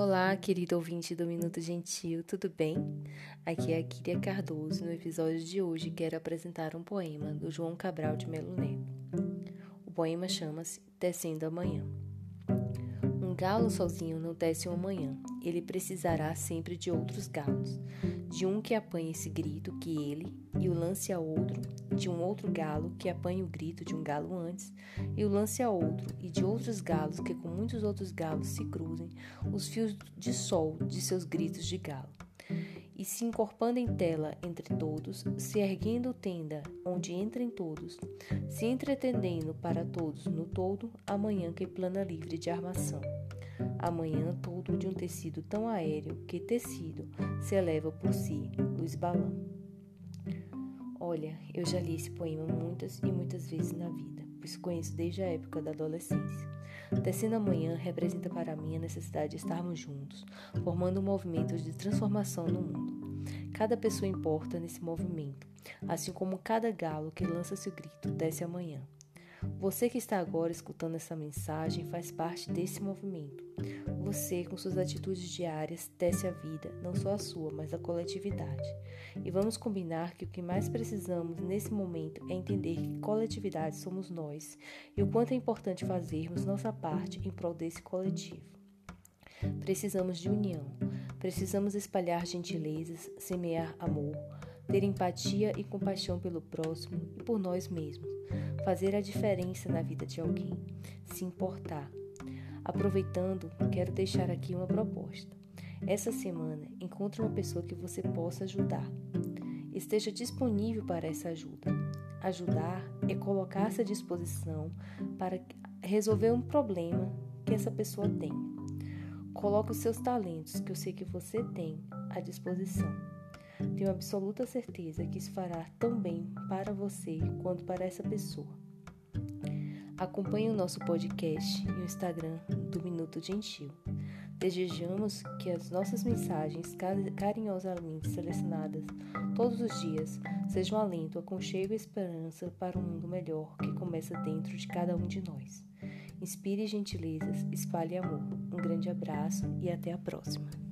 Olá, querido ouvinte do Minuto Gentil, tudo bem? Aqui é a Kíria Cardoso. No episódio de hoje quero apresentar um poema do João Cabral de Melo Neto. O poema chama-se Tecendo Amanhã. Galo sozinho não tece uma manhã, ele precisará sempre de outros galos, de um que apanhe esse grito que ele e o lance a outro, de um outro galo que apanhe o grito de um galo antes e o lance a outro, e de outros galos que com muitos outros galos se cruzem os fios de sol de seus gritos de galo. E se encorpando em tela entre todos, se erguendo tenda onde entrem todos, se entretendendo para todos no todo, amanhã que plana livre de armação. Amanhã todo de um tecido tão aéreo que tecido se eleva por si, luz balão. Olha, eu já li esse poema muitas e muitas vezes na vida, pois conheço desde a época da adolescência. Tecendo amanhã representa para mim a necessidade de estarmos juntos, formando um movimento de transformação no mundo. Cada pessoa importa nesse movimento, assim como cada galo que lança seu grito desce amanhã. Você que está agora escutando essa mensagem faz parte desse movimento. Você, com suas atitudes diárias, tece a vida, não só a sua, mas a coletividade. E vamos combinar que o que mais precisamos nesse momento é entender que coletividade somos nós e o quanto é importante fazermos nossa parte em prol desse coletivo. Precisamos de união, precisamos espalhar gentilezas, semear amor, ter empatia e compaixão pelo próximo e por nós mesmos, fazer a diferença na vida de alguém, se importar. Aproveitando, quero deixar aqui uma proposta. Essa semana, encontre uma pessoa que você possa ajudar. Esteja disponível para essa ajuda. Ajudar é colocar-se à disposição para resolver um problema que essa pessoa tem. Coloque os seus talentos, que eu sei que você tem, à disposição. Tenho absoluta certeza que isso fará tão bem para você quanto para essa pessoa. Acompanhe o nosso podcast e o Instagram do Minuto Gentil. Desejamos que as nossas mensagens carinhosamente selecionadas todos os dias sejam um alento, aconchego e esperança para um mundo melhor que começa dentro de cada um de nós. Inspire gentilezas, espalhe amor. Um grande abraço e até a próxima.